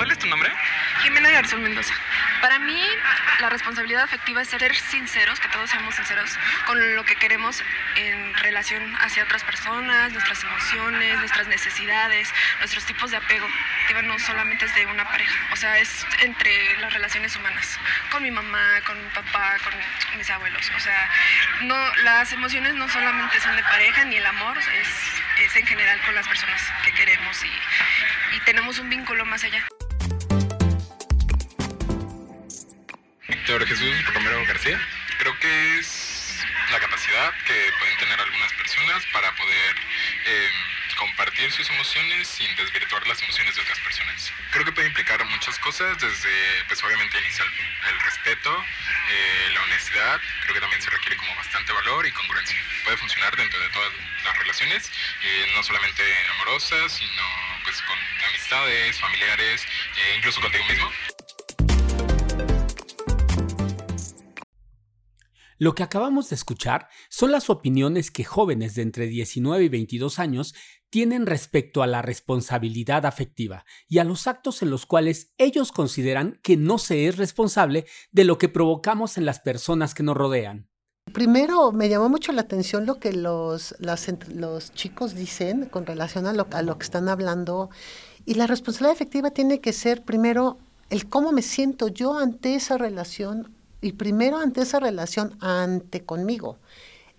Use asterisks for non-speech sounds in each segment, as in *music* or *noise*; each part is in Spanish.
¿Cuál es tu nombre? Jimena Garzón Mendoza. Para mí, la responsabilidad afectiva es ser sinceros, que todos seamos sinceros con lo que queremos en relación hacia otras personas, nuestras emociones, nuestras necesidades, nuestros tipos de apego. No solamente es de una pareja, o sea, es entre las relaciones humanas, con mi mamá, con mi papá, con mis abuelos. O sea, no, las emociones no solamente son de pareja ni el amor, es, es en general con las personas que queremos y, y tenemos un vínculo más allá. Para poder em, compartir sus emociones sin desvirtuar las emociones de otras personas. Creo que puede implicar muchas cosas, desde, pues obviamente inicial, el respeto, eh, la honestidad, creo que también se requiere como bastante valor y congruencia. Puede funcionar dentro de todas las relaciones, eh, no solamente amorosas, sino pues con amistades, familiares, incluso contigo mismo. Lo que acabamos de escuchar son las opiniones que jóvenes de entre 19 y 22 años tienen respecto a la responsabilidad afectiva y a los actos en los cuales ellos consideran que no se es responsable de lo que provocamos en las personas que nos rodean. Primero, me llamó mucho la atención lo que los, los chicos dicen con relación a lo, a lo que están hablando. Y la responsabilidad afectiva tiene que ser primero el cómo me siento yo ante esa relación y primero ante esa relación, ante conmigo.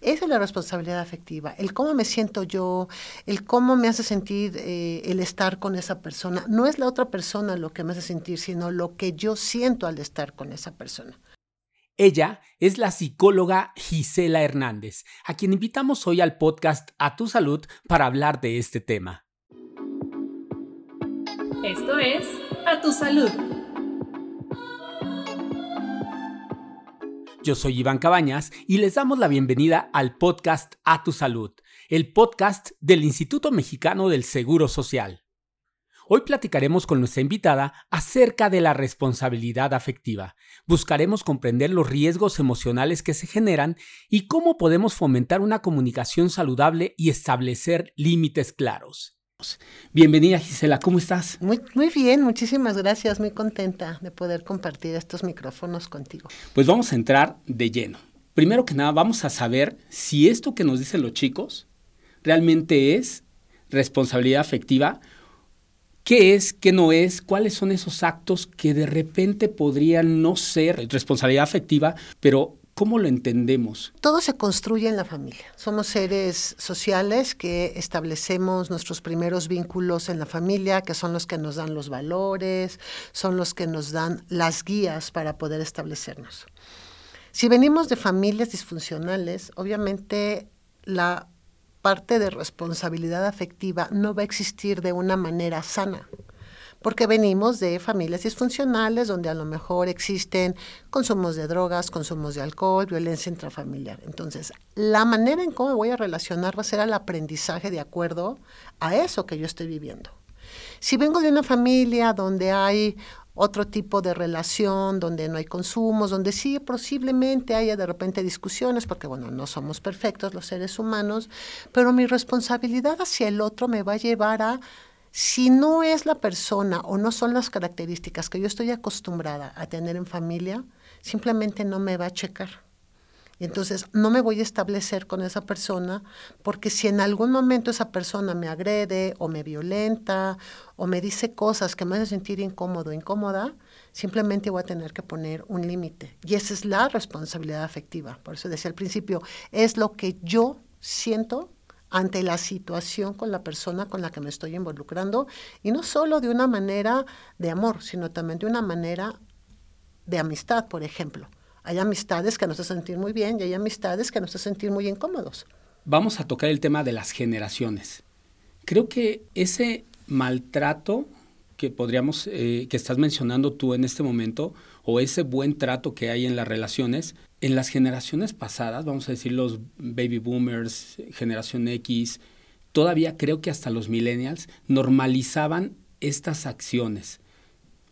Esa es la responsabilidad afectiva, el cómo me siento yo, el cómo me hace sentir eh, el estar con esa persona. No es la otra persona lo que me hace sentir, sino lo que yo siento al estar con esa persona. Ella es la psicóloga Gisela Hernández, a quien invitamos hoy al podcast A Tu Salud para hablar de este tema. Esto es A Tu Salud Yo soy Iván Cabañas y les damos la bienvenida al podcast A Tu Salud, el podcast del Instituto Mexicano del Seguro Social. Hoy platicaremos con nuestra invitada acerca de la responsabilidad afectiva. Buscaremos comprender los riesgos emocionales que se generan y cómo podemos fomentar una comunicación saludable y establecer límites claros. Bienvenida Gisela, ¿cómo estás? Muy, muy bien, muchísimas gracias, muy contenta de poder compartir estos micrófonos contigo. Pues vamos a entrar de lleno. Primero que nada, vamos a saber si esto que nos dicen los chicos realmente es responsabilidad afectiva, qué es, qué no es, cuáles son esos actos que de repente podrían no ser responsabilidad afectiva, pero ¿Cómo lo entendemos? Todo se construye en la familia. Somos seres sociales que establecemos nuestros primeros vínculos en la familia, que son los que nos dan los valores, son los que nos dan las guías para poder establecernos. Si venimos de familias disfuncionales, obviamente la parte de responsabilidad afectiva no va a existir de una manera sana porque venimos de familias disfuncionales donde a lo mejor existen consumos de drogas, consumos de alcohol, violencia intrafamiliar. Entonces, la manera en cómo voy a relacionar va a ser al aprendizaje de acuerdo a eso que yo estoy viviendo. Si vengo de una familia donde hay otro tipo de relación, donde no hay consumos, donde sí posiblemente haya de repente discusiones, porque bueno, no somos perfectos los seres humanos, pero mi responsabilidad hacia el otro me va a llevar a si no es la persona o no son las características que yo estoy acostumbrada a tener en familia, simplemente no me va a checar. Y entonces no me voy a establecer con esa persona porque si en algún momento esa persona me agrede o me violenta o me dice cosas que me hacen sentir incómodo o incómoda, simplemente voy a tener que poner un límite. Y esa es la responsabilidad afectiva. Por eso decía al principio, es lo que yo siento ante la situación con la persona con la que me estoy involucrando y no solo de una manera de amor, sino también de una manera de amistad, por ejemplo. Hay amistades que nos hacen sentir muy bien y hay amistades que nos hacen sentir muy incómodos. Vamos a tocar el tema de las generaciones. Creo que ese maltrato que podríamos, eh, que estás mencionando tú en este momento, o ese buen trato que hay en las relaciones, en las generaciones pasadas, vamos a decir los baby boomers, generación X, todavía creo que hasta los millennials normalizaban estas acciones.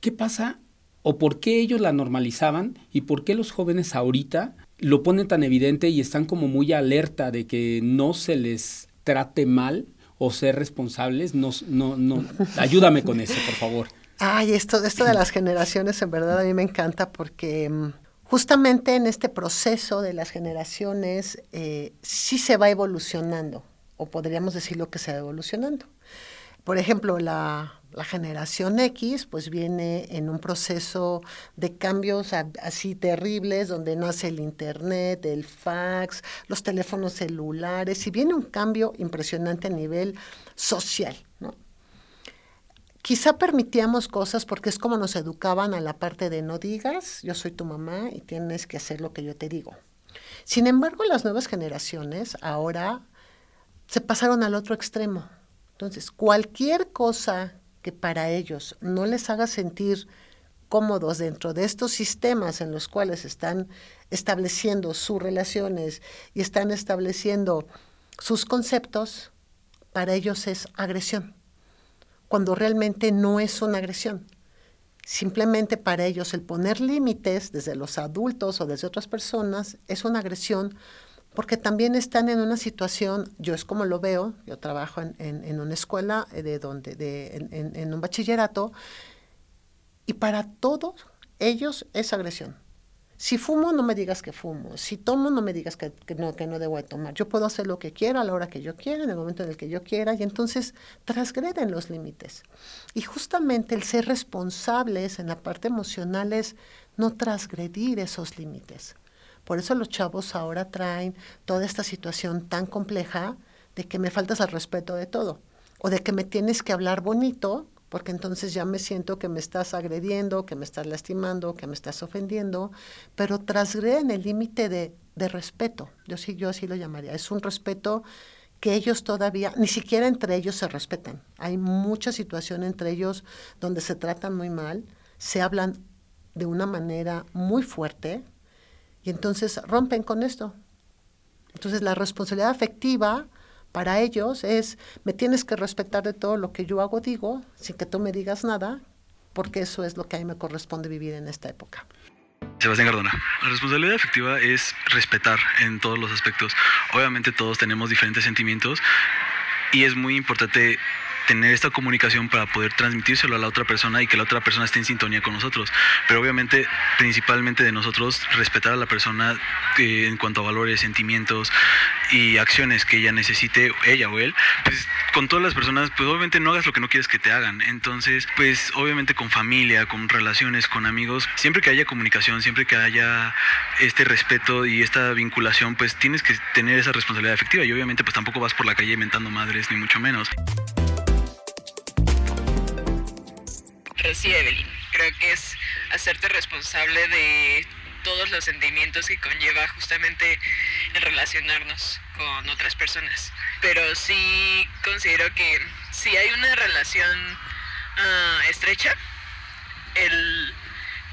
¿Qué pasa o por qué ellos la normalizaban y por qué los jóvenes ahorita lo ponen tan evidente y están como muy alerta de que no se les trate mal o ser responsables? No, no, no. *laughs* Ayúdame con eso, por favor. Ay, esto, esto de las generaciones en verdad a mí me encanta porque mm, justamente en este proceso de las generaciones eh, sí se va evolucionando, o podríamos decirlo que se va evolucionando. Por ejemplo, la, generación X pues viene en un proceso de cambios así terribles donde nace el internet, el fax, los teléfonos celulares y viene un cambio impresionante a nivel social. Quizá permitíamos cosas porque es como nos educaban a la parte de no digas, yo soy tu mamá y tienes que hacer lo que yo te digo. Sin embargo, las nuevas generaciones ahora se pasaron al otro extremo. Entonces, cualquier cosa que para ellos no les haga sentir cómodos dentro de estos sistemas en los cuales están estableciendo sus relaciones y están estableciendo sus conceptos, para ellos es agresión, cuando realmente no es una agresión. Simplemente para ellos el poner límites desde los adultos o desde otras personas es una agresión porque también están en una situación, yo es como lo veo, yo trabajo en, en, una escuela eh, de donde, de, en, en, un bachillerato, y para todos ellos es agresión. Si fumo, no me digas que fumo. Si tomo, no me digas que, no, que no debo de tomar. Yo puedo hacer lo que quiera, a la hora que yo quiera, en el momento en el que yo quiera, y entonces transgreden los límites. Y justamente el ser responsables en la parte emocional es no transgredir esos límites. Por eso los chavos ahora traen toda esta situación tan compleja de que me faltas al respeto de todo o de que me tienes que hablar bonito porque entonces ya me siento que me estás agrediendo, que me estás lastimando, que me estás ofendiendo, pero transgreden el límite de, de, respeto. Yo sí, yo así lo llamaría. Es un respeto que ellos todavía, ni siquiera entre ellos se respetan. Hay mucha situación entre ellos donde se tratan muy mal, se hablan de una manera muy fuerte, y entonces rompen con esto. Entonces la responsabilidad afectiva para ellos es, me tienes que respetar de todo lo que yo hago, digo, sin que tú me digas nada, porque eso es lo que a mí me corresponde vivir en esta época. Sebastián Cardona, la responsabilidad afectiva es respetar en todos los aspectos. Obviamente todos tenemos diferentes sentimientos y es muy importante tener esta comunicación para poder transmitírselo a la otra persona y que la otra persona esté en sintonía con nosotros. Pero obviamente, principalmente de nosotros, respetar a la persona eh, en cuanto a valores, sentimientos y acciones que ella necesite, ella o él, pues con todas las personas, pues obviamente no hagas lo que no quieres que te hagan. Entonces, pues obviamente con familia, con relaciones, con amigos, siempre que haya comunicación, siempre que haya este respeto y esta vinculación, pues tienes que tener esa responsabilidad efectiva y obviamente pues tampoco vas por la calle inventando madres, ni mucho menos. Sí, Evelyn. Creo que es hacerte responsable de todos los sentimientos que conlleva justamente el relacionarnos con otras personas. Pero sí considero que si hay una relación uh, estrecha, el,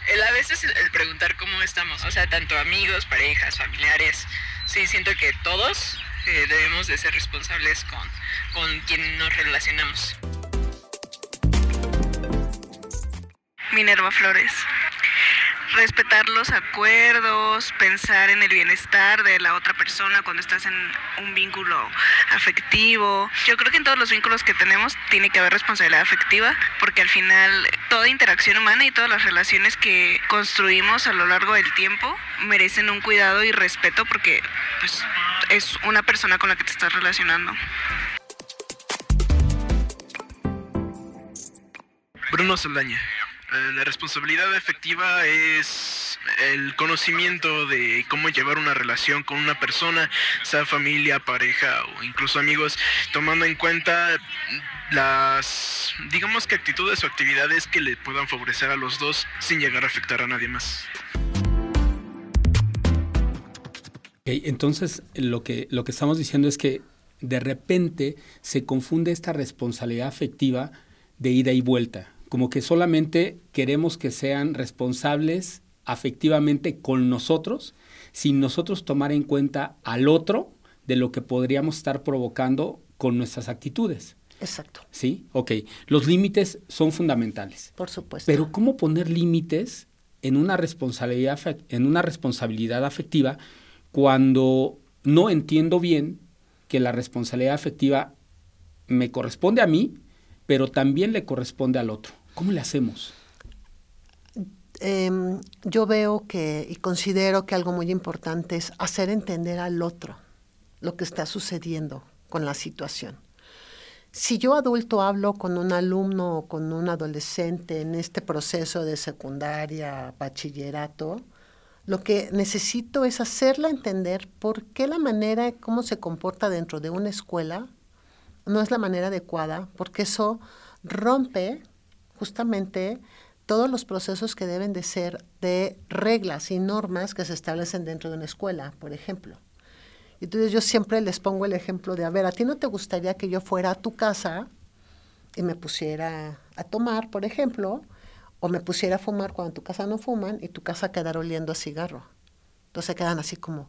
el, a veces el preguntar cómo estamos, o sea, tanto amigos, parejas, familiares, sí siento que todos eh, debemos de ser responsables con, con quien nos relacionamos. Minerva Flores. Respetar los acuerdos, pensar en el bienestar de la otra persona cuando estás en un vínculo afectivo. Yo creo que en todos los vínculos que tenemos tiene que haber responsabilidad afectiva, porque al final toda interacción humana y todas las relaciones que construimos a lo largo del tiempo merecen un cuidado y respeto porque pues, es una persona con la que te estás relacionando. Bruno Saldaña. Eh, la responsabilidad efectiva es el conocimiento de cómo llevar una relación con una persona, sea familia, pareja o incluso amigos, tomando en cuenta las, digamos que actitudes o actividades que le puedan favorecer a los dos sin llegar a afectar a nadie más. entonces, lo que, lo que estamos diciendo es que de repente se confunde esta responsabilidad afectiva de ida y vuelta como que solamente queremos que sean responsables afectivamente con nosotros, sin nosotros tomar en cuenta al otro de lo que podríamos estar provocando con nuestras actitudes. Exacto. ¿Sí? Ok. Los límites son fundamentales. Por supuesto. Pero ¿cómo poner límites en una responsabilidad, en una responsabilidad afectiva cuando no entiendo bien que la responsabilidad afectiva me corresponde a mí, pero también le corresponde al otro. ¿Cómo le hacemos? Em, yo veo que y considero que algo muy importante es hacer entender al otro lo que está sucediendo con la situación. Si yo adulto hablo con un alumno o con un adolescente en este proceso de secundaria, bachillerato, lo que necesito es hacerla entender por qué la manera, cómo se comporta dentro de una escuela, no es la manera adecuada, porque eso rompe justamente todos los procesos que deben de ser de reglas y normas que se establecen dentro de una escuela, por ejemplo. Entonces yo siempre les pongo el ejemplo de, a ver, ¿a ti no te gustaría que yo fuera a tu casa y me pusiera a tomar, por ejemplo, o me pusiera a fumar cuando en tu casa no fuman y tu casa quedara oliendo a cigarro? Entonces quedan así como,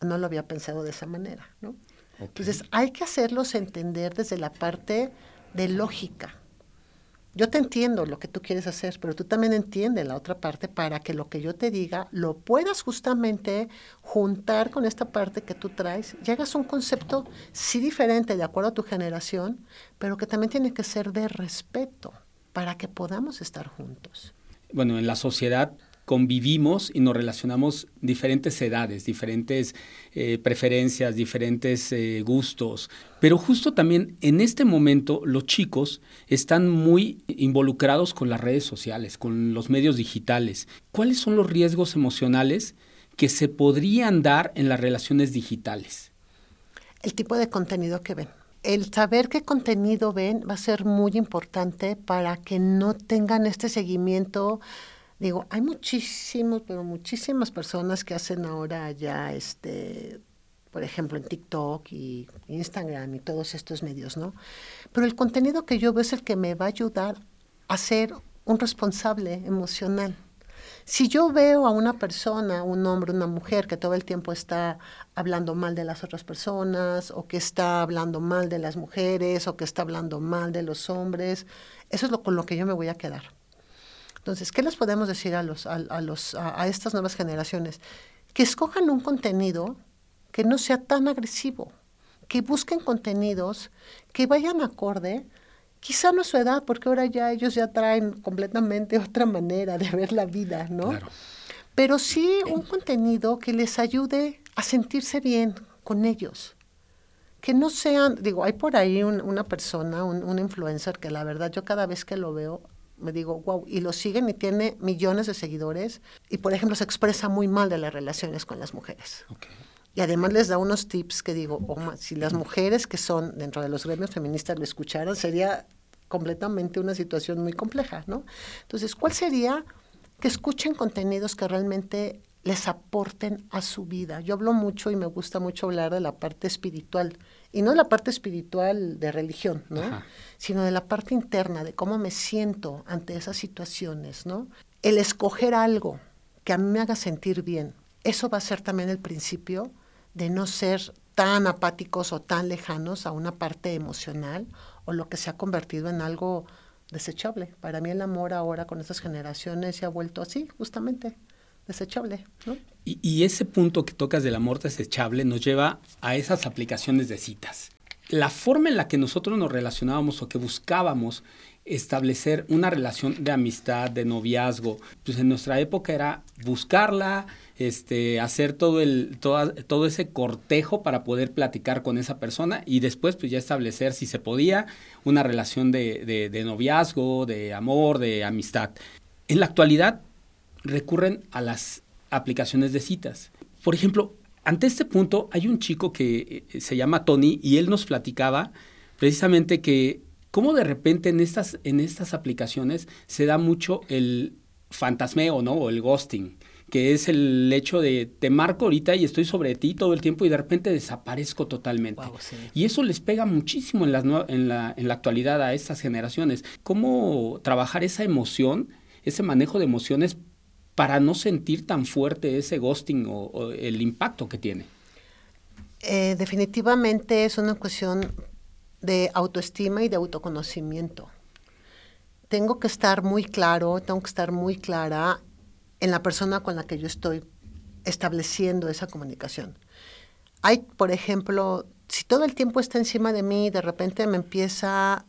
no lo había pensado de esa manera, ¿no? Entonces hay que hacerlos entender desde la parte de lógica yo te entiendo lo que tú quieres hacer, pero tú también entiendes la otra parte para que lo que yo te diga lo puedas justamente juntar con esta parte que tú traes. Llegas a un concepto sí diferente de acuerdo a tu generación, pero que también tiene que ser de respeto para que podamos estar juntos. Bueno, en la sociedad convivimos y nos relacionamos diferentes edades, diferentes eh, preferencias, diferentes eh, gustos. Pero justo también en este momento los chicos están muy involucrados con las redes sociales, con los medios digitales. ¿Cuáles son los riesgos emocionales que se podrían dar en las relaciones digitales? El tipo de contenido que ven el saber qué contenido ven va a ser muy importante para que no tengan este seguimiento Digo, hay muchísimos, pero muchísimas personas que hacen ahora ya, este, por ejemplo, en TikTok y Instagram y todos estos medios, ¿no? Pero el contenido que yo veo es el que me va a ayudar a ser un responsable emocional. Si yo veo a una persona, un hombre, una mujer que todo el tiempo está hablando mal de las otras personas o que está hablando mal de las mujeres o que está hablando mal de los hombres, eso es lo con lo que yo me voy a quedar. Entonces, ¿qué les podemos decir a, los, a, los, a, estas nuevas generaciones? Que escojan un contenido que no sea tan agresivo, que busquen contenidos que vayan acorde, quizá no a su edad, porque ahora ya ellos ya traen completamente *laughs* otra manera de ver la vida, ¿no? Pero sí un contenido que les ayude a sentirse bien con ellos. Que no sean, digo, hay por ahí una persona, un, un influencer que la verdad yo cada vez que lo veo me digo, wow, y lo siguen y tiene millones de seguidores y, por ejemplo, se expresa muy mal de las relaciones con las mujeres. Y además les da unos tips que digo, oh, si las mujeres que son dentro de los gremios feministas lo escucharan, sería completamente una situación muy compleja, ¿no? Entonces, ¿cuál sería que escuchen contenidos que realmente les aporten a su vida? Yo hablo mucho y me gusta mucho hablar de la parte espiritual y no la parte espiritual de religión, ¿no? Sino de la parte interna, de cómo me siento ante esas situaciones, ¿no? El escoger algo que a mí me haga sentir bien, eso va a ser también el principio de no ser tan apáticos o tan lejanos a una parte emocional o lo que se ha convertido en algo desechable. Para mí el amor ahora con estas generaciones se ha vuelto así, justamente, desechable. ¿no? Y, ese punto que tocas del amor desechable nos lleva a esas aplicaciones de citas. La forma en la que nosotros nos relacionábamos o que buscábamos establecer una relación de amistad, de noviazgo, pues en nuestra época era buscarla, este, hacer todo, el, todo ese cortejo para poder platicar con esa persona y después pues ya establecer, si se podía, una relación de, de noviazgo, de amor, de amistad. En la actualidad recurren a las aplicaciones de citas. Por ejemplo, ante este punto hay un chico que eh, se llama Tony y él nos platicaba precisamente que cómo de repente en estas, en estas aplicaciones se da mucho el fantasmeo, ¿no? O el ghosting, que es el hecho de te marco ahorita y estoy sobre ti todo el tiempo y de repente desaparezco totalmente. Y eso les pega muchísimo en, las, en, la, en la actualidad a estas generaciones. ¿Cómo trabajar esa emoción, ese manejo de emociones para no sentir tan fuerte ese ghosting o, el impacto que tiene? Eh, definitivamente es una cuestión de autoestima y de autoconocimiento. Tengo que estar muy claro, tengo que estar muy clara en la persona con la que yo estoy estableciendo esa comunicación. Hay, por ejemplo, si todo el tiempo está encima de mí, de repente me empieza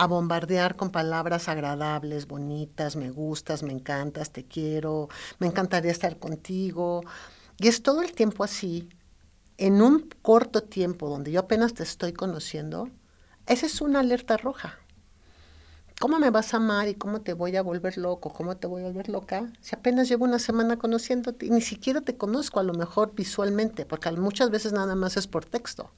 a bombardear con palabras agradables, bonitas, me gustas, me encantas, te quiero, me encantaría estar contigo. Y es todo el tiempo así, en un corto tiempo donde yo apenas te estoy conociendo, esa es una alerta roja. ¿Cómo me vas a amar y cómo te voy a volver loco? ¿Cómo te voy a volver loca? Si apenas llevo una semana conociéndote y ni siquiera te conozco a lo mejor visualmente, porque muchas veces nada más es por texto.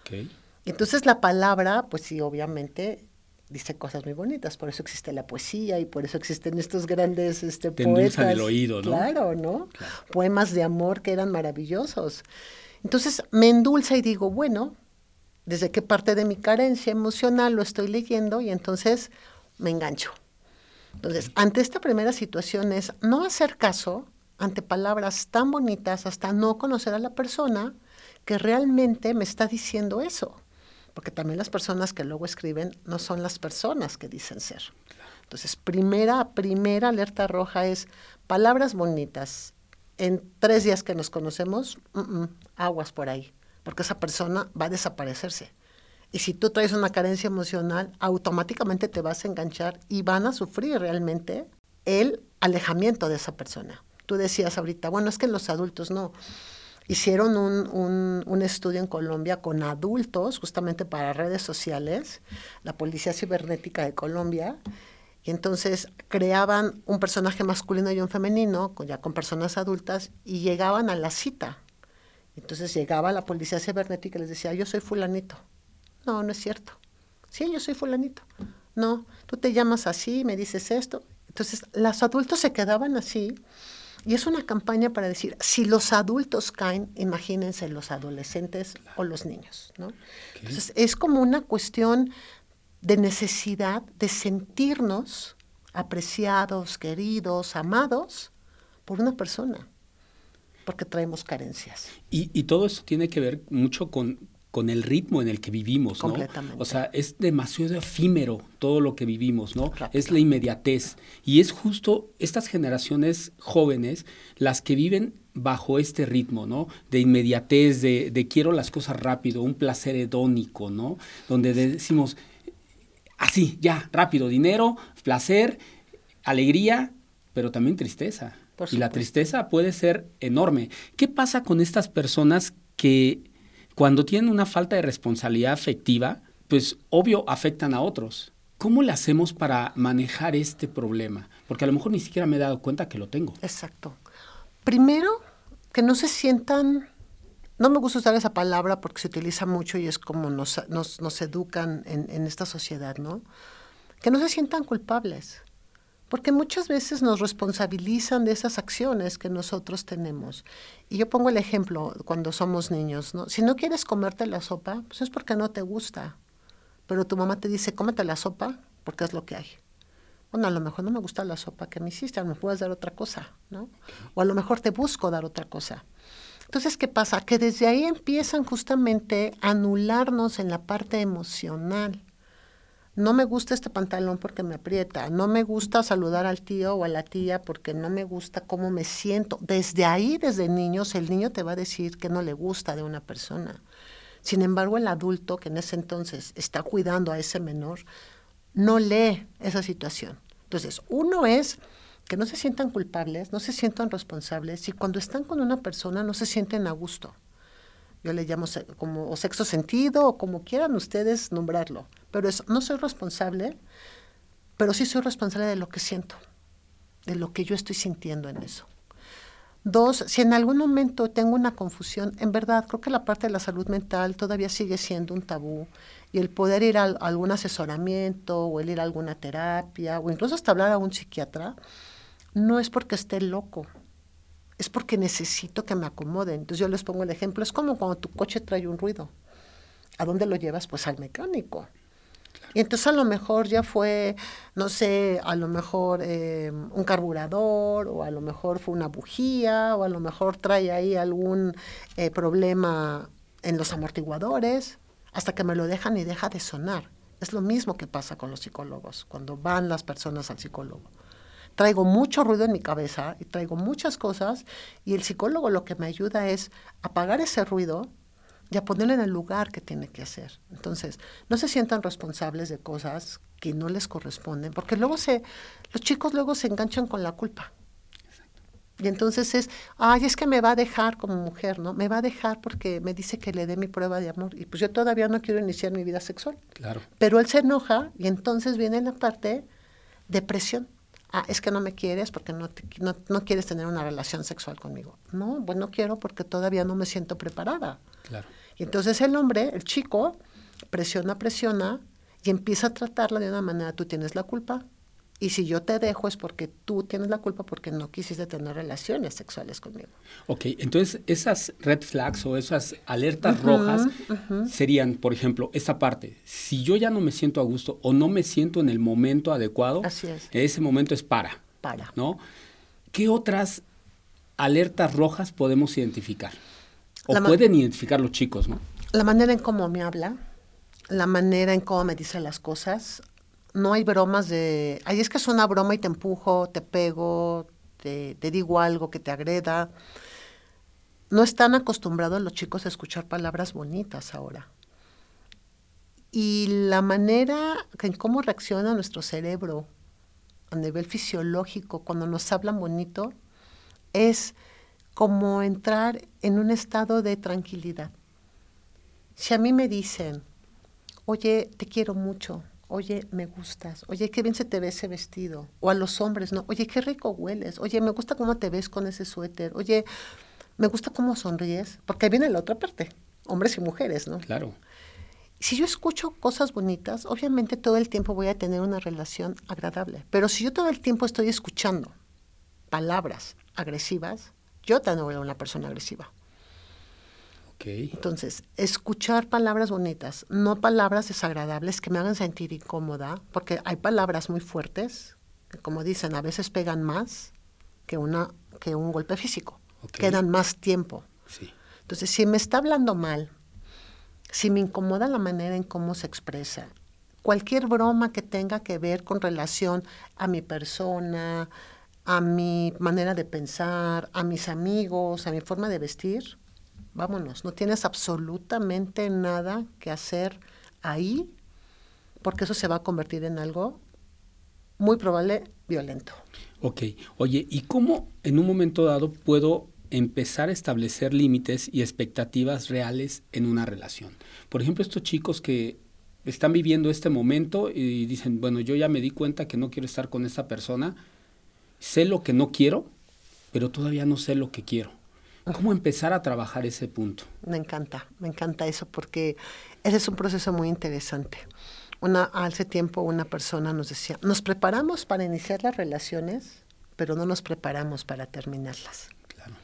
Okay. Entonces la palabra, pues sí, obviamente dice cosas muy bonitas, por eso existe la poesía y por eso existen estos grandes este, Te poetas. el oído, ¿no? Claro, ¿no? Poemas de amor que eran maravillosos. Entonces me endulza y digo, bueno, desde qué parte de mi carencia emocional lo estoy leyendo y entonces me engancho. Entonces, ante esta primera situación es no hacer caso ante palabras tan bonitas hasta no conocer a la persona que realmente me está diciendo eso porque también las personas que luego escriben no son las personas que dicen ser. Entonces, primera, primera alerta roja es palabras bonitas. En tres días que nos conocemos, aguas por ahí, porque esa persona va a desaparecerse. Y si tú traes una carencia emocional, automáticamente te vas a enganchar y van a sufrir realmente el alejamiento de esa persona. Tú decías ahorita, bueno, es que los adultos no. Hicieron un, un, estudio en Colombia con adultos, justamente para redes sociales, la Policía Cibernética de Colombia, y entonces creaban un personaje masculino y un femenino, ya con personas adultas, y llegaban a la cita. Entonces llegaba la policía cibernética y les decía, yo soy fulanito. No, no es cierto. Sí, yo soy fulanito. No, tú te llamas así, me dices esto. Entonces, los adultos se quedaban así y es una campaña para decir, si los adultos caen, imagínense los adolescentes o los niños, ¿no? Entonces, es como una cuestión de necesidad de sentirnos apreciados, queridos, amados por una persona, porque traemos carencias. Y, y todo eso tiene que ver mucho con, con el ritmo en el que vivimos, ¿no? O sea, es demasiado efímero todo lo que vivimos, ¿no? Es la inmediatez. Y es justo estas generaciones jóvenes las que viven bajo este ritmo, ¿no? De inmediatez, de, de quiero las cosas rápido, un placer hedónico, ¿no? Donde decimos, así, ya, rápido, dinero, placer, alegría, pero también tristeza. Y la tristeza puede ser enorme. ¿Qué pasa con estas personas que cuando tienen una falta de responsabilidad afectiva, pues obvio afectan a otros. ¿Cómo le hacemos para manejar este problema? Porque a lo mejor ni siquiera me he dado cuenta que lo tengo. Exacto. Primero, que no se sientan, no me gusta usar esa palabra porque se utiliza mucho y es como nos, nos, educan en, en esta sociedad, ¿no? Que no se sientan culpables porque muchas veces nos responsabilizan de esas acciones que nosotros tenemos. Y yo pongo el ejemplo cuando somos niños, ¿no? Si no quieres comerte la sopa, pues es porque no te gusta. Pero tu mamá te dice, cómete la sopa porque es lo que hay. Bueno, a lo mejor no me gusta la sopa que me hiciste, a lo mejor puedes dar otra cosa, ¿no? O a lo mejor te busco dar otra cosa. Entonces, ¿qué pasa? Que desde ahí empiezan justamente a anularnos en la parte emocional no me gusta este pantalón porque me aprieta, no me gusta saludar al tío o a la tía porque no me gusta cómo me siento. Desde ahí, desde niños, el niño te va a decir que no le gusta de una persona. Sin embargo, el adulto que en ese entonces está cuidando a ese menor, no lee esa situación. Entonces, uno es que no se sientan culpables, no se sientan responsables y cuando están con una persona no se sienten a gusto yo le llamo como o sexto sentido o como quieran ustedes nombrarlo, pero es no soy responsable, pero sí soy responsable de lo que siento, de lo que yo estoy sintiendo en eso. Dos, si en algún momento tengo una confusión, en verdad creo que la parte de la salud mental todavía sigue siendo un tabú y el poder ir a, algún asesoramiento o el ir a alguna terapia o incluso hasta hablar a un psiquiatra, no es porque esté loco, es porque necesito que me acomoden. Entonces yo les pongo el ejemplo, es como cuando tu coche trae un ruido. ¿A dónde lo llevas? Pues al mecánico. Y entonces a lo mejor ya fue, no sé, a lo mejor eh, un carburador, o a lo mejor fue una bujía, o a lo mejor trae ahí algún eh, problema en los amortiguadores, hasta que me lo dejan y deja de sonar. Es lo mismo que pasa con los psicólogos, cuando van las personas al psicólogo traigo mucho ruido en mi cabeza y traigo muchas cosas y el psicólogo lo que me ayuda es apagar ese ruido y a ponerle en el lugar que tiene que hacer. Entonces, no se sientan responsables de cosas que no les corresponden, porque luego se, los chicos luego se enganchan con la culpa. Y entonces es, ay, es que me va a dejar como mujer, ¿no? Me va a dejar porque me dice que le dé mi prueba de amor. Y pues yo todavía no quiero iniciar mi vida sexual. Claro. Pero él se enoja y entonces viene la parte de presión. Ah, es que no me quieres porque no, no, no, quieres tener una relación sexual conmigo. No, pues no quiero porque todavía no me siento preparada. Claro. Y entonces el hombre, el chico, presiona, presiona y empieza a tratarla de una manera, tú tienes la culpa, y si yo te dejo es porque tú tienes la culpa porque no quisiste tener relaciones sexuales conmigo. Ok, entonces esas red flags o esas alertas rojas serían, por ejemplo, esa parte. Si yo ya no me siento a gusto o no me siento en el momento adecuado, Así es. ese momento es para. Para. ¿No? ¿Qué otras alertas rojas podemos identificar? O pueden identificar los chicos, ¿no? La manera en cómo me habla, la manera en cómo me dice las cosas, no hay bromas de, ay, es que es una broma y te empujo, te pego, te, te, digo algo que te agreda. No están acostumbrados los chicos a escuchar palabras bonitas ahora. Y la manera en cómo reacciona nuestro cerebro a nivel fisiológico cuando nos hablan bonito es como entrar en un estado de tranquilidad. Si a mí me dicen, oye, te quiero mucho, oye, me gustas, oye, qué bien se te ve ese vestido, o a los hombres, ¿no? Oye, qué rico hueles, oye, me gusta cómo te ves con ese suéter, oye, me gusta cómo sonríes, porque ahí viene la otra parte, hombres y mujeres, ¿no? Claro. Si yo escucho cosas bonitas, obviamente todo el tiempo voy a tener una relación agradable, pero si yo todo el tiempo estoy escuchando palabras agresivas, yo también voy a una persona agresiva. Okay. Entonces, escuchar palabras bonitas, no palabras desagradables que me hagan sentir incómoda, porque hay palabras muy fuertes, que como dicen, a veces pegan más que, una, que un golpe físico, okay. quedan más tiempo. Sí. Entonces, si me está hablando mal, si me incomoda la manera en cómo se expresa, cualquier broma que tenga que ver con relación a mi persona, a mi manera de pensar, a mis amigos, a mi forma de vestir, vámonos, no tienes absolutamente nada que hacer ahí, porque eso se va a convertir en algo muy probable violento. Ok, oye, ¿y cómo en un momento dado puedo empezar a establecer límites y expectativas reales en una relación? Por ejemplo, estos chicos que están viviendo este momento y dicen, bueno, yo ya me di cuenta que no quiero estar con esta persona, sé lo que no quiero, pero todavía no sé lo que quiero. ¿Cómo empezar a trabajar ese punto? Me encanta, me encanta eso porque ese es un proceso muy interesante. Una, hace tiempo una persona nos decía, nos preparamos para iniciar las relaciones, pero no nos preparamos para terminarlas. Claro.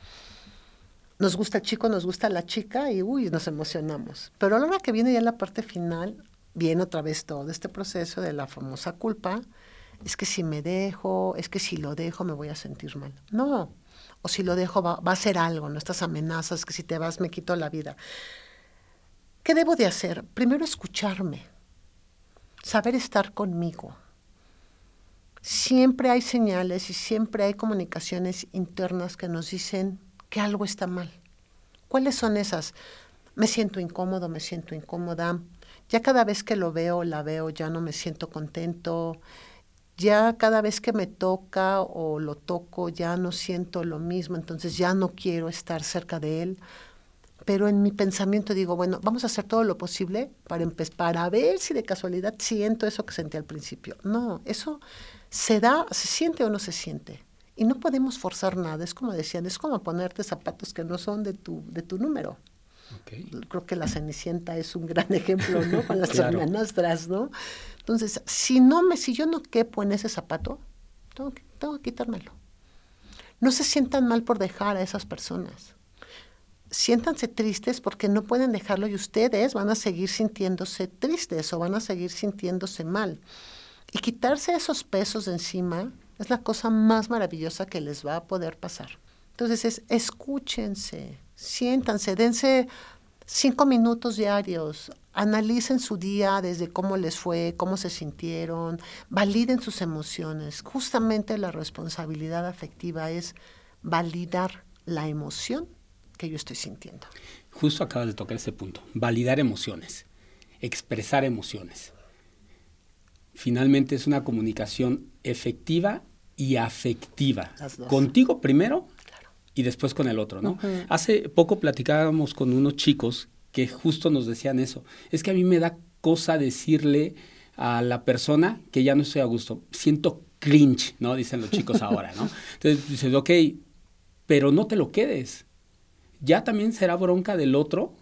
Nos gusta el chico, nos gusta la chica y uy, nos emocionamos. Pero a la hora que viene ya la parte final, viene otra vez todo este proceso de la famosa culpa. Es que si me dejo, es que si lo dejo me voy a sentir mal. No, o si lo dejo va, a hacer algo, ¿no? Estas amenazas que si te vas me quito la vida. ¿Qué debo de hacer? Primero escucharme, saber estar conmigo. Siempre hay señales y siempre hay comunicaciones internas que nos dicen que algo está mal. ¿Cuáles son esas? Me siento incómodo, me siento incómoda. Ya cada vez que lo veo, la veo, ya no me siento contento ya cada vez que me toca o lo toco ya no siento lo mismo, entonces ya no quiero estar cerca de él. Pero en mi pensamiento digo, bueno, vamos a hacer todo lo posible para, para ver si de casualidad siento eso que sentí al principio. No, eso se da, se siente o no se siente. Y no podemos forzar nada. Es como decían, es como ponerte zapatos que no son de tu, de tu número. Okay. Creo que la Cenicienta es un gran *laughs* ejemplo, ¿no? Con las claro. hermanastras, ¿no? Entonces, si no me, si yo no quepo en ese zapato, tengo que, tengo quitármelo. No se sientan mal por dejar a esas personas. Siéntanse tristes porque no pueden dejarlo y ustedes van a seguir sintiéndose tristes o van a seguir sintiéndose mal. Y quitarse esos pesos de encima es la cosa más maravillosa que les va a poder pasar. Entonces es escúchense, siéntanse, dense cinco minutos diarios, analicen su día desde cómo les fue, cómo se sintieron, validen sus emociones. Justamente la responsabilidad afectiva es validar la emoción que yo estoy sintiendo. Justo acabas de tocar ese punto, validar emociones, expresar emociones. Finalmente es una comunicación efectiva y afectiva. Contigo primero y después con el otro, ¿no? Hace poco platicábamos con unos chicos que justo nos decían eso. Es que a mí me da cosa decirle a la persona que ya no estoy a gusto. Siento cringe, ¿no? Dicen los chicos *laughs* ahora, ¿no? Entonces dices, ok, pero no te lo quedes. Ya también será bronca del otro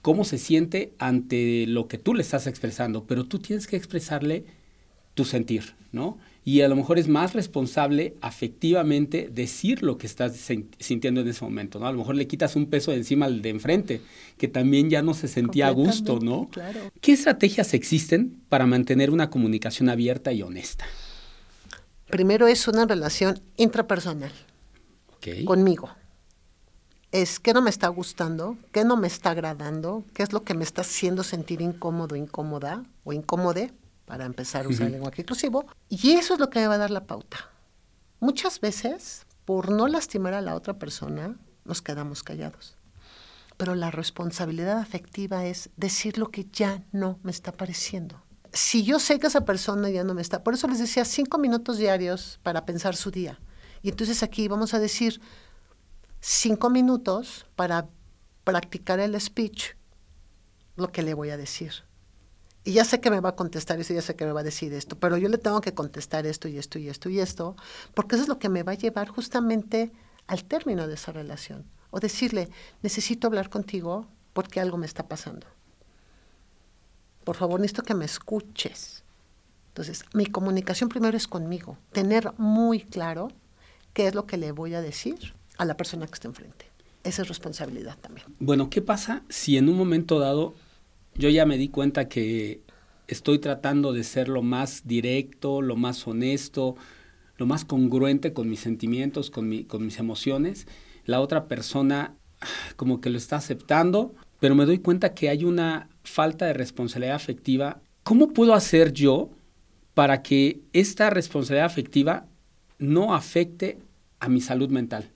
cómo se siente ante lo que tú le estás expresando, pero tú tienes que expresarle tu sentir, ¿no? Y a lo mejor es más responsable afectivamente decir lo que estás sintiendo en ese momento, ¿no? A lo mejor le quitas un peso de encima al de enfrente, que también ya no se sentía a gusto, ¿no? Claro. ¿Qué estrategias existen para mantener una comunicación abierta y honesta? Primero es una relación intrapersonal conmigo. Es qué no me está gustando, qué no me está agradando, qué es lo que me está haciendo sentir incómodo, incómoda o incómode, para empezar a usar el lenguaje inclusivo. Y eso es lo que me va a dar la pauta. Muchas veces, por no lastimar a la otra persona, nos quedamos callados. Pero la responsabilidad afectiva es decir lo que ya no me está pareciendo si yo sé que esa persona ya no me está, por eso les decía cinco minutos diarios para pensar su día. Y entonces aquí vamos a decir cinco minutos para practicar el speech, lo que le voy a decir. Y ya sé que me va a contestar eso, ya sé que me va a decir esto, pero yo le tengo que contestar esto y esto y esto y esto, porque eso es lo que me va a llevar justamente al término de esa relación. O decirle, necesito hablar contigo porque algo me está pasando por favor, necesito que me escuches. Entonces, mi comunicación primero es conmigo, tener muy claro qué es lo que le voy a decir a la persona que está enfrente. Esa es responsabilidad también. Bueno, ¿qué pasa si en un momento dado yo ya me di cuenta que estoy tratando de ser lo más directo, lo más honesto, lo más congruente con mis sentimientos, con, con mis emociones? La otra persona ah, como que lo está aceptando, pero me doy cuenta que hay una falta de responsabilidad afectiva, ¿cómo puedo hacer yo para que esta responsabilidad afectiva no afecte a mi salud mental?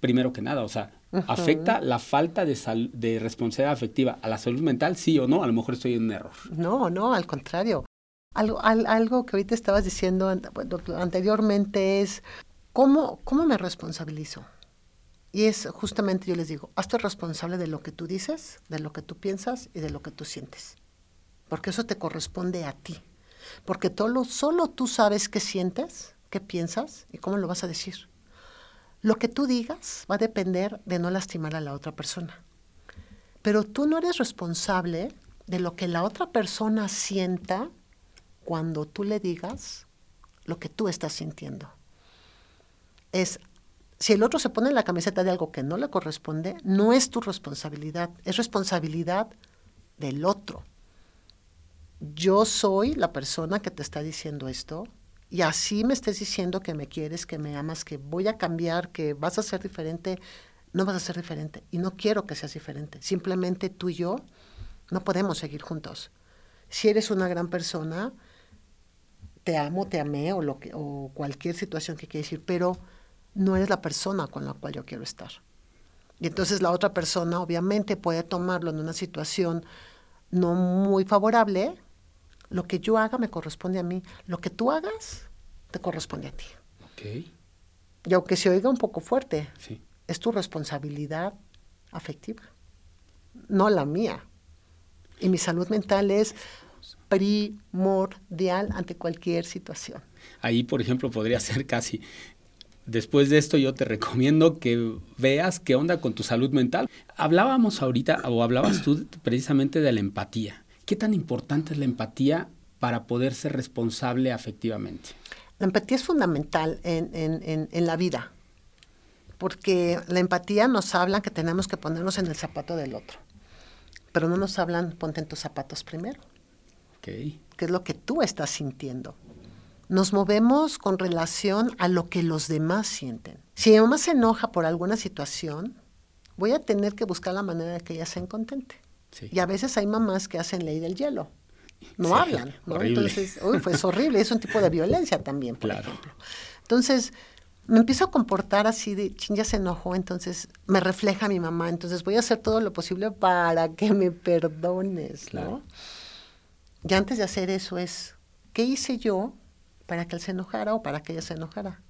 Primero que nada, o sea, ¿afecta la falta de, de responsabilidad afectiva a la salud mental, sí o no? A lo mejor estoy en un error. No, no, al contrario. Algo, algo que ahorita estabas diciendo anteriormente es, ¿cómo, ¿cómo me responsabilizo? Y es justamente, yo les digo, hazte responsable de lo que tú dices, de lo que tú piensas y de lo que tú sientes. Porque eso te corresponde a ti. Porque todo, solo tú sabes qué sientes, qué piensas y cómo lo vas a decir. Lo que tú digas va a depender de no lastimar a la otra persona. Pero tú no eres responsable de lo que la otra persona sienta cuando tú le digas lo que tú estás sintiendo. Es si el otro se pone en la camiseta de algo que no le corresponde, no es tu responsabilidad, es responsabilidad del otro. Yo soy la persona que te está diciendo esto y así me estés diciendo que me quieres, que me amas, que voy a cambiar, que vas a ser diferente, no vas a ser diferente y no quiero que seas diferente. Simplemente tú y yo no podemos seguir juntos. Si eres una gran persona, te amo, te amé o, lo que, o cualquier situación que quieras decir, pero no eres la persona con la cual yo quiero estar. Y entonces la otra persona obviamente puede tomarlo en una situación no muy favorable. Lo que yo haga me corresponde a mí. Lo que tú hagas te corresponde a ti. Okay. Y aunque se oiga un poco fuerte, es tu responsabilidad afectiva, no la mía. Y mi salud mental es primordial ante cualquier situación. Ahí, por ejemplo, podría ser casi después de esto yo te recomiendo que veas qué onda con tu salud mental. Hablábamos ahorita, o hablabas tú precisamente de la empatía. ¿Qué tan importante es la empatía para poder ser responsable afectivamente? La empatía es fundamental en, en, en, la vida, porque la empatía nos habla que tenemos que ponernos en el zapato del otro, pero no nos hablan ponte en tus zapatos primero. Okay. ¿Qué es lo que tú estás sintiendo? nos movemos con relación a lo que los demás sienten. Si mi mamá se enoja por alguna situación, voy a tener que buscar la manera de que ella se contente. Y a veces hay mamás que hacen ley del hielo. No hablan, ¿no? Entonces, uy, pues horrible, es un tipo de violencia también, por ejemplo. Entonces, me empiezo a comportar así de, ching, ya se enojó, entonces me refleja mi mamá, entonces voy a hacer todo lo posible para que me perdones, ¿no? Y antes de hacer eso es, ¿qué hice yo para que él se enojara o para que ella se enojara?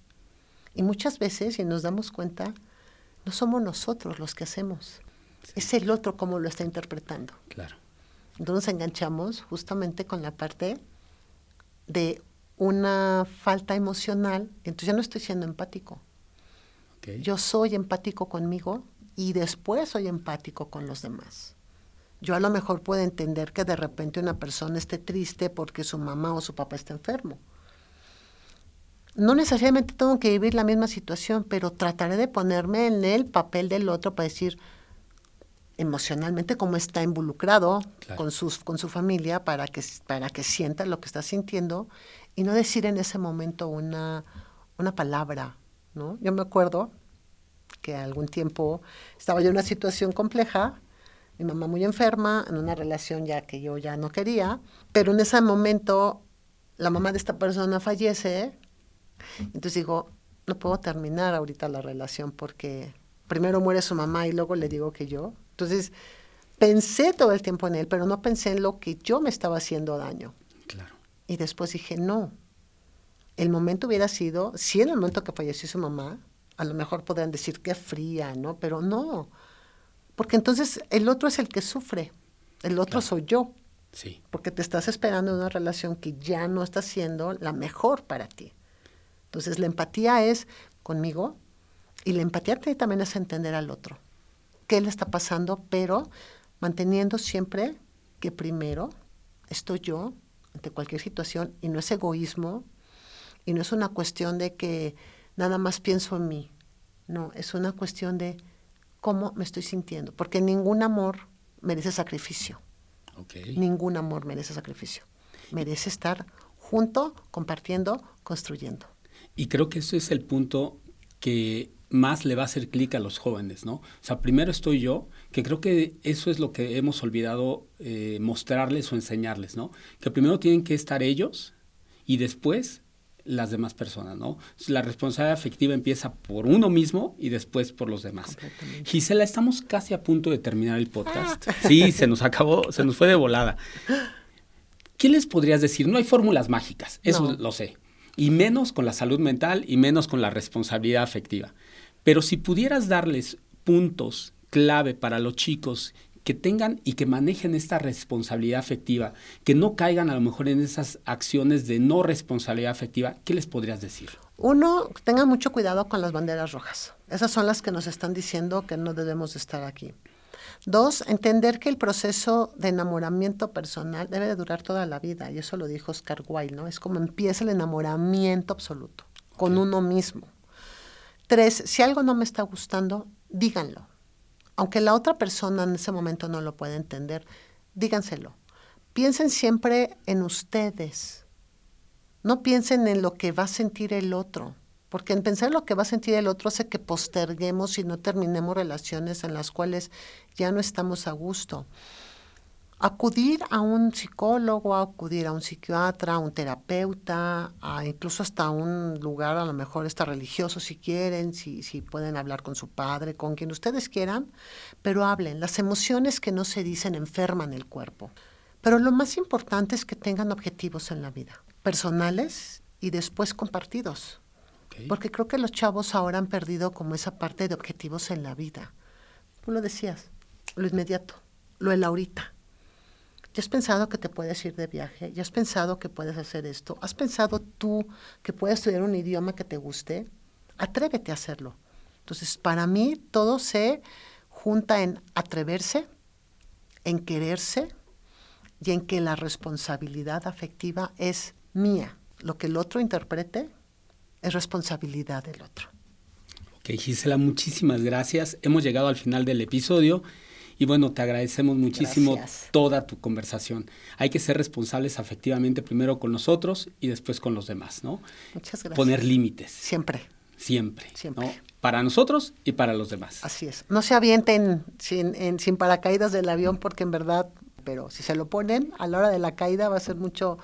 Y muchas veces, si nos damos cuenta, no somos nosotros los que hacemos, es el otro como lo está interpretando. Claro. Entonces enganchamos justamente con la parte de una falta emocional, entonces ya no estoy siendo empático. Yo soy empático conmigo y después soy empático con los demás. Yo a lo mejor puedo entender que de repente una persona esté triste porque su mamá o su papá está enfermo. No necesariamente tengo que vivir la misma situación, pero trataré de ponerme en el papel del otro para decir, emocionalmente cómo está involucrado con, sus, con su familia para que, para que sienta lo que está sintiendo y no decir en ese momento una, una palabra, ¿no? Yo me acuerdo que algún tiempo estaba yo en una situación compleja, mi mamá muy enferma, en una relación ya que yo ya no quería, pero en ese momento la mamá de esta persona fallece, entonces digo, no puedo terminar ahorita la relación porque primero muere su mamá y luego le digo que yo, entonces, pensé todo el tiempo en él, pero no pensé en lo que yo me estaba haciendo daño. Claro. Y después dije, no, el momento hubiera sido, si en el momento que falleció su mamá, a lo mejor podrían decir qué fría, ¿no? Pero no, porque entonces el otro es el que sufre, el otro soy yo. Sí. Porque te estás esperando una relación que ya no está siendo la mejor para ti. Entonces la empatía es conmigo y la empatía también es entender al otro qué le está pasando, pero manteniendo siempre que primero estoy yo ante cualquier situación y no es egoísmo y no es una cuestión de que nada más pienso en mí, no, es una cuestión de cómo me estoy sintiendo, porque ningún amor merece sacrificio. Ningún amor merece sacrificio. Merece estar junto, compartiendo, construyendo. Y creo que eso es el punto que más le va a hacer clic a los jóvenes, ¿no? O sea, primero estoy yo, que creo que eso es lo que hemos olvidado eh, mostrarles o enseñarles, ¿no? Que primero tienen que estar ellos y después las demás personas, ¿no? La responsabilidad afectiva empieza por uno mismo y después por los demás. Gisela, estamos casi a punto de terminar el podcast. Ah. *laughs* Sí, se nos acabó, se nos fue de volada. ¿Qué les podrías decir? No hay fórmulas mágicas, eso lo sé. Y menos con la salud mental y menos con la responsabilidad afectiva. Pero si pudieras darles puntos clave para los chicos que tengan y que manejen esta responsabilidad afectiva, que no caigan a lo mejor en esas acciones de no responsabilidad afectiva, ¿qué les podrías decir? Uno, tengan mucho cuidado con las banderas rojas. Esas son las que nos están diciendo que no debemos estar aquí. Dos, entender que el proceso de enamoramiento personal debe de durar toda la vida, y eso lo dijo Oscar Wilde, ¿no? Es como empieza el enamoramiento absoluto, con uno mismo. Tres, si algo no me está gustando, díganlo. Aunque la otra persona en ese momento no lo pueda entender, díganselo. Piensen siempre en ustedes. No piensen en lo que va a sentir el otro, porque en pensar en lo que va a sentir el otro hace que posterguemos y no terminemos relaciones en las cuales ya no estamos a gusto acudir a un psicólogo, acudir a un psiquiatra, a un terapeuta, a incluso hasta un lugar a lo mejor está religioso si quieren, si, si pueden hablar con su padre, con quien ustedes quieran, pero hablen. Las emociones que no se dicen enferman el cuerpo. Pero lo más importante es que tengan objetivos en la vida, personales y después compartidos. Porque creo que los chavos ahora han perdido como esa parte de objetivos en la vida. Tú lo decías, lo inmediato, lo el ahorita ¿Ya has pensado que te puedes ir de viaje? ¿Ya has pensado que puedes hacer esto? ¿Has pensado tú que puedes estudiar un idioma que te guste? Atrévete a hacerlo. Entonces, para mí todo se junta en atreverse, en quererse y en que la responsabilidad afectiva es mía. Lo que el otro interprete es responsabilidad del otro. Ok, Gisela, muchísimas gracias. Hemos llegado al final del episodio. Y bueno, te agradecemos muchísimo toda tu conversación. Hay que ser responsables afectivamente primero con nosotros y después con los demás, ¿no? Muchas gracias. Poner límites. Siempre. Siempre. Siempre. Para nosotros y para los demás. Así es. No se avienten sin, sin paracaídas del avión porque en verdad, pero si se lo ponen a la hora de la caída va a ser mucho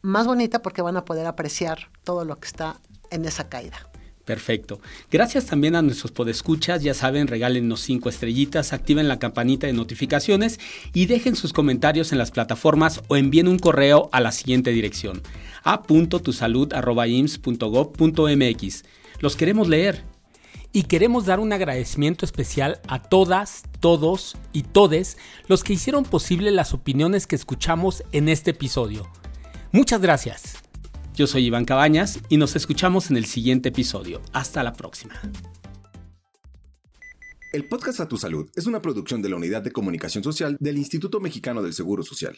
más bonita porque van a poder apreciar todo lo que está en esa caída. Perfecto. Gracias también a nuestros podescuchas. Ya saben, regálenos cinco estrellitas, activen la campanita de notificaciones y dejen sus comentarios en las plataformas o envíen un correo a la siguiente dirección: a.tusalud.ims.gov.mx. Los queremos leer. Y queremos dar un agradecimiento especial a todas, todos y todes los que hicieron posible las opiniones que escuchamos en este episodio. Muchas gracias. Yo soy Iván Cabañas y nos escuchamos en el siguiente episodio. Hasta la próxima. El podcast A Tu Salud es una producción de la Unidad de Comunicación Social del Instituto Mexicano del Seguro Social.